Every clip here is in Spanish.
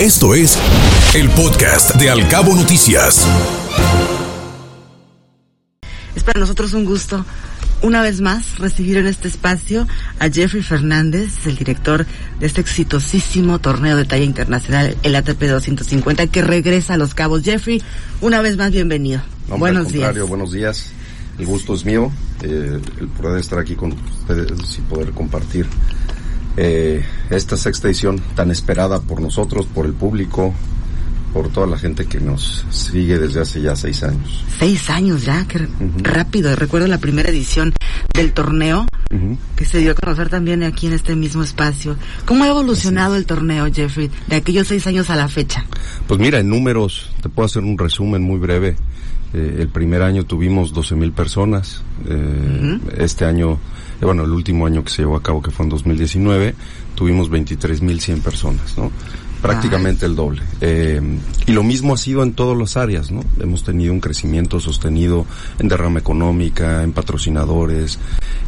Esto es el podcast de Alcabo Noticias. Es para nosotros un gusto una vez más recibir en este espacio a Jeffrey Fernández, el director de este exitosísimo torneo de talla internacional, el ATP 250, que regresa a Los Cabos. Jeffrey, una vez más bienvenido. buenos días. Buenos días. El gusto es mío, eh, el poder estar aquí con ustedes y poder compartir eh, esta sexta edición tan esperada por nosotros, por el público, por toda la gente que nos sigue desde hace ya seis años. Seis años ya, qué rápido. Recuerdo la primera edición del torneo que se dio a conocer también aquí en este mismo espacio. ¿Cómo ha evolucionado el torneo, Jeffrey, de aquellos seis años a la fecha? Pues mira, en números, te puedo hacer un resumen muy breve. Eh, el primer año tuvimos 12 mil personas. Eh, este año, eh, bueno, el último año que se llevó a cabo, que fue en 2019, tuvimos 23 mil 100 personas, ¿no? Prácticamente el doble. Eh, y lo mismo ha sido en todas las áreas, ¿no? Hemos tenido un crecimiento sostenido en derrama económica, en patrocinadores,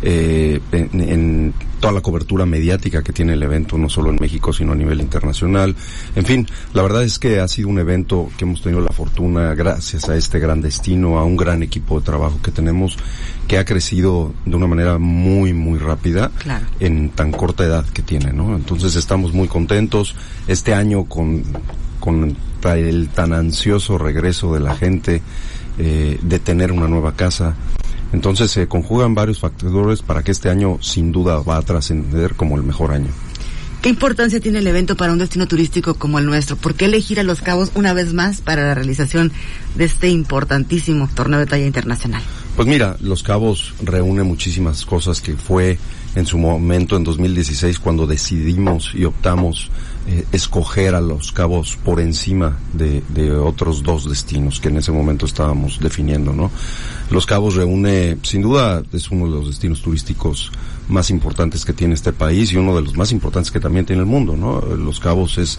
eh, en, toda la cobertura mediática que tiene el evento, no solo en México, sino a nivel internacional. En fin, la verdad es que ha sido un evento que hemos tenido la fortuna, gracias a este gran destino, a un gran equipo de trabajo que tenemos, que ha crecido de una manera muy, muy rápida en tan corta edad que tiene, ¿no? Entonces estamos muy contentos. Este año con, con el tan ansioso regreso de la gente, eh, de tener una nueva casa, entonces se conjugan varios factores para que este año sin duda va a trascender como el mejor año. ¿Qué importancia tiene el evento para un destino turístico como el nuestro? ¿Por qué elegir a Los Cabos una vez más para la realización de este importantísimo torneo de talla internacional? Pues mira, Los Cabos reúne muchísimas cosas que fue en su momento en 2016 cuando decidimos y optamos eh, escoger a Los Cabos por encima de, otros dos destinos que en ese momento estábamos definiendo, ¿no? Los Cabos reúne, sin duda, es uno de los destinos turísticos más importantes que tiene este país y uno de los más importantes que también tiene el mundo, ¿no? Los Cabos es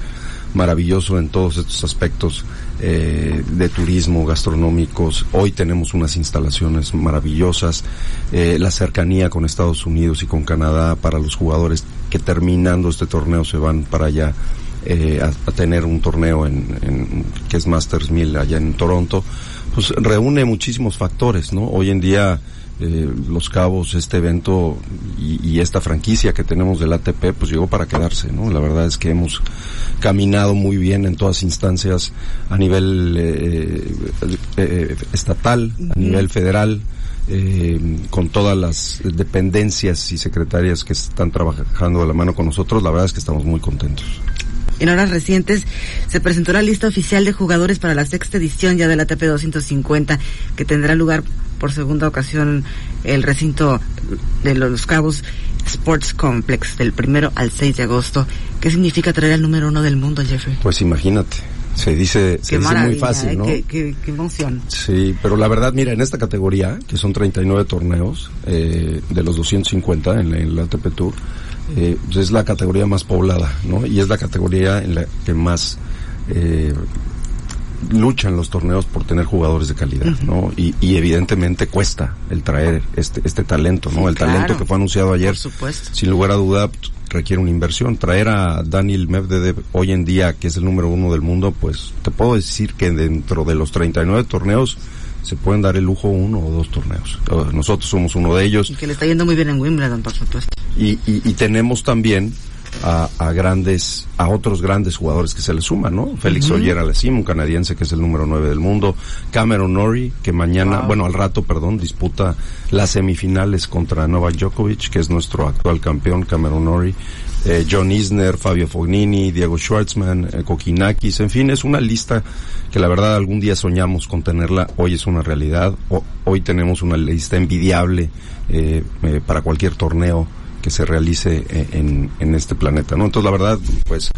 maravilloso en todos estos aspectos eh, de turismo, gastronómicos. Hoy tenemos unas instalaciones maravillosas, eh, la cercanía con Estados Unidos y con Canadá para los jugadores que terminando este torneo se van para allá eh, a, tener un torneo en, que es Masters 1000 allá en Toronto, pues reúne muchísimos factores, ¿no? Hoy en día eh, Los Cabos, este evento y, esta franquicia que tenemos del ATP, pues llegó para quedarse, ¿no? La verdad es que hemos caminado muy bien en todas instancias a nivel eh, eh, estatal, a nivel federal, con todas las dependencias y secretarias que están trabajando de la mano con nosotros, la verdad es que estamos muy contentos. En horas recientes se presentó la lista oficial de jugadores para la sexta edición ya del ATP 250 que tendrá lugar por segunda ocasión el recinto de Los Cabos Sports Complex del primero al 6 de agosto. ¿Qué significa traer al número uno del mundo, Jeffrey? Pues imagínate. Se dice, se dice muy fácil, ¿eh? ¿no? Qué, qué, emoción. Sí, pero la verdad, mira, en esta categoría, que son 39 torneos eh, de los 250 en el ATP Tour, eh, es la categoría más poblada, ¿no? Y es la categoría en la que más eh, luchan los torneos por tener jugadores de calidad, ¿no? Y, y, evidentemente cuesta el traer este, este talento, ¿no? el talento que fue anunciado ayer, sin lugar a duda, requiere una inversión. Traer a Daniel Medvedev hoy en día, que es el número uno del mundo, pues te puedo decir que dentro de los 39 torneos, se pueden dar el lujo uno o dos torneos. Nosotros somos uno de ellos. Y que le está yendo muy bien en Wimbledon, por supuesto. Y, y, y tenemos también a, a, grandes, a otros grandes jugadores que se le suman, ¿no? Félix uh -huh. un canadiense que es el número 9 del mundo, Cameron Norrie, que mañana, bueno, al rato, perdón, disputa las semifinales contra Novak Djokovic, que es nuestro actual campeón, Cameron Norrie, eh, John Isner, Fabio Fognini, Diego Schwartzman, eh, Kokinakis, en fin, es una lista que la verdad algún día soñamos con tenerla, hoy es una realidad, o, hoy tenemos una lista envidiable eh, eh para cualquier torneo que se realice en, en este planeta, ¿no? Entonces la verdad, pues,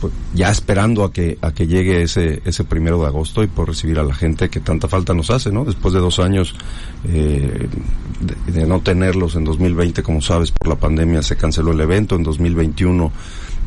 pues, ya esperando a que a que llegue ese ese primero de agosto y por recibir a la gente que tanta falta nos hace, ¿no? Después de dos años eh, de, no tenerlos en 2020, como sabes, por la pandemia se canceló el evento, en 2021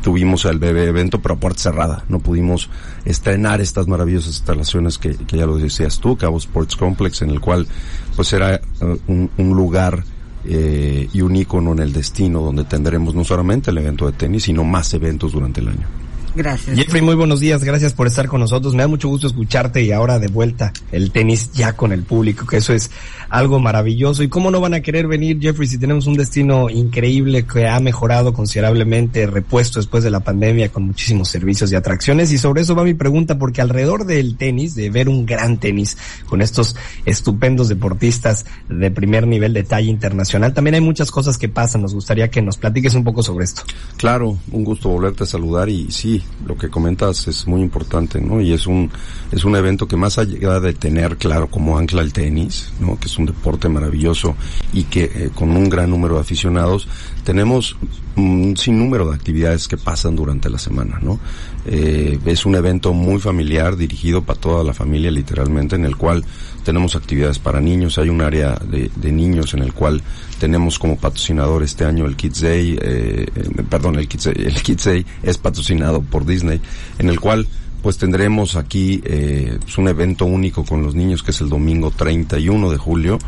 tuvimos el bebé evento, pero a puerta cerrada, no pudimos estrenar estas maravillosas instalaciones que, que ya lo decías tú, Cabo Sports Complex, en el cual pues era uh, un, un lugar eh, y un ícono en el destino donde tendremos no solamente el evento de tenis, sino más eventos durante el año. Gracias. Jeffrey, muy buenos días, gracias por estar con nosotros. Me da mucho gusto escucharte y ahora de vuelta el tenis ya con el público, que eso es algo maravilloso. ¿Y cómo no van a querer venir, Jeffrey, si tenemos un destino increíble que ha mejorado considerablemente, repuesto después de la pandemia con muchísimos servicios y atracciones? Y sobre eso va mi pregunta, porque alrededor del tenis, de ver un gran tenis con estos estupendos deportistas de primer nivel de talla internacional, también hay muchas cosas que pasan. Nos gustaría que nos platiques un poco sobre esto. Claro, un gusto volverte a saludar y sí, lo que comentas es muy importante, ¿no? Y es un, es un evento que más allá de tener claro como ancla el tenis, ¿no? Que es un deporte maravilloso y que eh, con un gran número de aficionados, tenemos un sinnúmero de actividades que pasan durante la semana, ¿no? Eh, es un evento muy familiar, dirigido para toda la familia literalmente, en el cual tenemos actividades para niños, hay un área de, de niños en el cual tenemos como patrocinador este año el Kids Day, eh, perdón, el Kids, Day, el Kids Day es patrocinado por Disney, en el cual pues tendremos aquí eh, pues un evento único con los niños que es el domingo 31 de julio.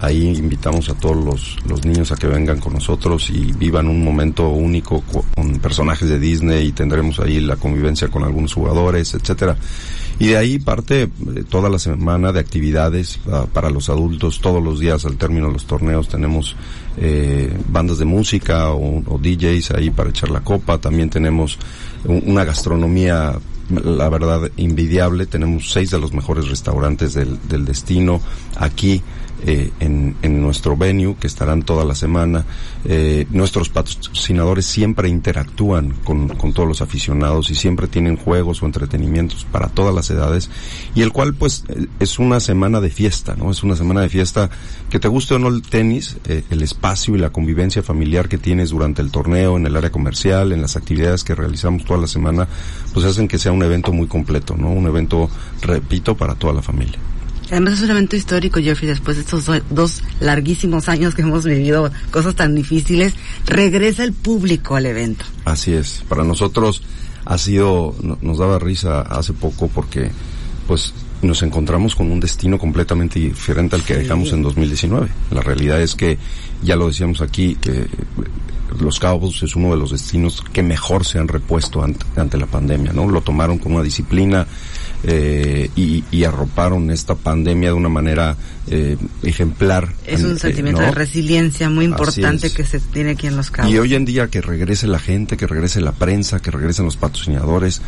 Ahí invitamos a todos los, los niños a que vengan con nosotros y vivan un momento único con personajes de Disney y tendremos ahí la convivencia con algunos jugadores, etcétera. Y de ahí parte eh, toda la semana de actividades uh, para los adultos. Todos los días al término de los torneos tenemos eh, bandas de música o, o, DJs ahí para echar la copa. También tenemos una gastronomía, la verdad, invidiable. Tenemos seis de los mejores restaurantes del, del destino aquí. Eh, en, en, nuestro venue, que estarán toda la semana. Eh, nuestros patrocinadores siempre interactúan con, con, todos los aficionados y siempre tienen juegos o entretenimientos para todas las edades, y el cual pues es una semana de fiesta, ¿no? Es una semana de fiesta que te guste o no el tenis, eh, el espacio y la convivencia familiar que tienes durante el torneo, en el área comercial, en las actividades que realizamos toda la semana, pues hacen que sea un evento muy completo, ¿no? Un evento, repito, para toda la familia. Además es un evento histórico, Jeffrey, después de estos dos larguísimos años que hemos vivido cosas tan difíciles, regresa el público al evento. Así es, para nosotros ha sido, nos daba risa hace poco porque pues nos encontramos con un destino completamente diferente al que dejamos en 2019. La realidad es que, ya lo decíamos aquí, que los Cabos es uno de los destinos que mejor se han repuesto ante, ante la pandemia, ¿no? Lo tomaron con una disciplina, eh, y, y, arroparon esta pandemia de una manera eh, ejemplar. Es un sentimiento ¿no? de resiliencia muy importante que se tiene aquí en Los Cabos. Y hoy en día que regrese la gente, que regrese la prensa, que regresen los patrocinadores,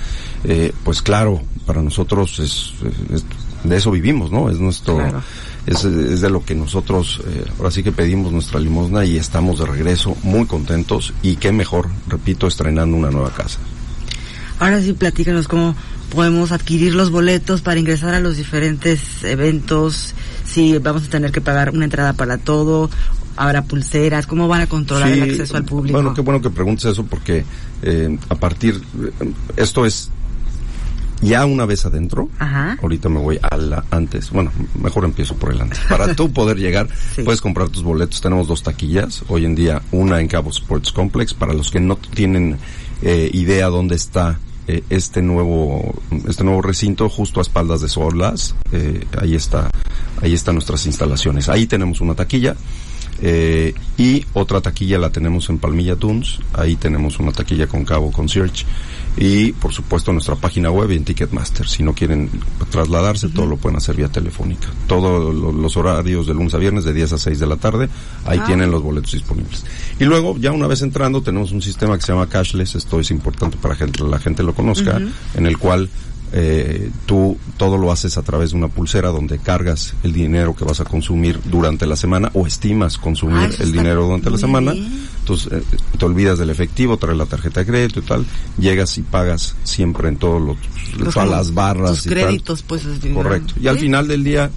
eh, pues claro, para nosotros es, es, de eso vivimos, ¿no? Es nuestro... Claro. Es, es, de lo que nosotros eh, ahora sí que pedimos nuestra limosna y estamos de regreso muy contentos y qué mejor, repito, estrenando una nueva casa. Ahora sí, platícanos cómo podemos adquirir los boletos para ingresar a los diferentes eventos, si vamos a tener que pagar una entrada para todo, habrá pulseras, cómo van a controlar sí, el acceso al público. Bueno, qué bueno que preguntes eso porque eh, a partir, esto es ya una vez adentro, Ajá. ahorita me voy a la antes, bueno, mejor empiezo por el antes. Para tú poder llegar, sí. puedes comprar tus boletos. Tenemos dos taquillas, hoy en día una en Cabo Sports Complex, para los que no tienen eh, idea dónde está eh, este nuevo este nuevo recinto justo a espaldas de Solas. Eh, ahí está ahí están nuestras instalaciones. Ahí tenemos una taquilla eh, y otra taquilla la tenemos en Palmilla Dunes ahí tenemos una taquilla con Cabo Concierge y por supuesto nuestra página web y en Ticketmaster si no quieren trasladarse uh -huh. todo lo pueden hacer vía telefónica todos lo, los horarios de lunes a viernes de 10 a 6 de la tarde ahí ah. tienen los boletos disponibles y luego ya una vez entrando tenemos un sistema que se llama cashless esto es importante para que la gente lo conozca uh -huh. en el cual eh, tú todo lo haces a través de una pulsera donde cargas el dinero que vas a consumir durante la semana o estimas consumir Ah, el dinero durante la semana. Entonces eh, te olvidas del efectivo, traes la tarjeta de crédito y tal, llegas y pagas siempre en todos los, Los todas las barras tus y créditos, tal. pues, es. Correcto. Y al final del día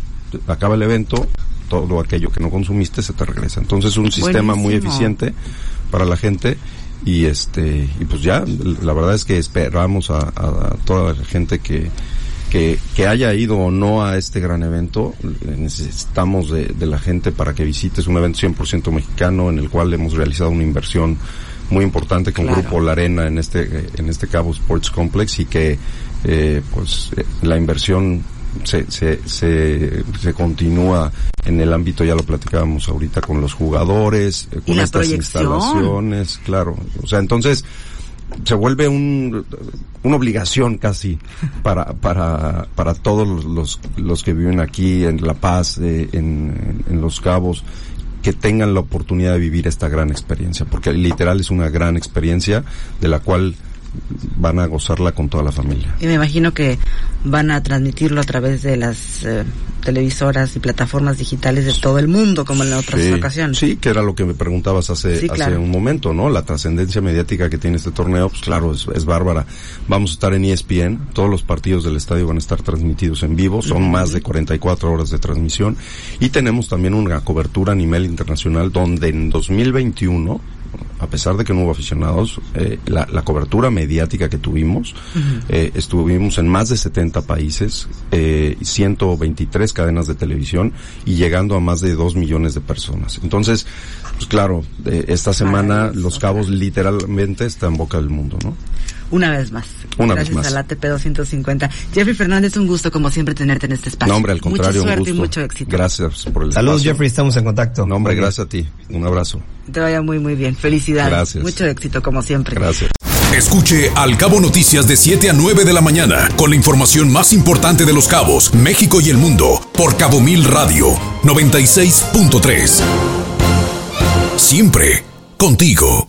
acaba el evento, todo aquello que no consumiste se te regresa. Entonces es un sistema muy eficiente para la gente y este y pues ya la verdad es que esperamos a, toda la gente que, que que haya ido o no a este gran evento necesitamos de, de la gente para que visites un evento 100% mexicano en el cual hemos realizado una inversión muy importante con Claro. Grupo La Arena en este en este Cabo Sports Complex y que eh, pues eh, la inversión se, se, se, se continúa en el ámbito, ya lo platicábamos ahorita, con los jugadores, eh, con estas proyección. instalaciones, claro. O sea, entonces, se vuelve un, una obligación casi para, para, para todos los, los que viven aquí en La Paz, eh, en, en Los Cabos, que tengan la oportunidad de vivir esta gran experiencia, porque literal es una gran experiencia de la cual van a gozarla con toda la familia. Y me imagino que van a transmitirlo a través de las eh, televisoras y plataformas digitales de todo el mundo, como en otras sí, ocasiones. Sí, que era lo que me preguntabas hace, Sí, hace un momento, ¿no? La trascendencia mediática que tiene este torneo, pues claro, es, es bárbara. Vamos a estar en ESPN, todos los partidos del estadio van a estar transmitidos en vivo, son más de 44 horas de transmisión y tenemos también una cobertura a nivel internacional donde en 2021 a pesar de que no hubo aficionados, eh, la, la cobertura mediática que tuvimos, eh, estuvimos en más de 70 países, eh, 123 cadenas de televisión y llegando a más de 2 millones de personas. Entonces, pues claro, eh, esta semana Los Cabos literalmente está en boca del mundo, ¿no? Una vez más. Una Gracias vez más. al ATP 250. Jeffrey Fernández, un gusto como siempre tenerte en este espacio. No, hombre, al contrario, Mucha suerte un gusto. y mucho éxito. Gracias por el Saludos, espacio. Jeffrey, estamos en contacto. No, hombre, bien. gracias a ti. Un abrazo. Te vaya muy, muy bien. Felicidades. Gracias. Mucho éxito como siempre. Gracias. Escuche Al Cabo Noticias de 7 a 9 de la mañana con la información más importante de los cabos, México y el mundo por Cabo Mil Radio 96.3. Siempre contigo.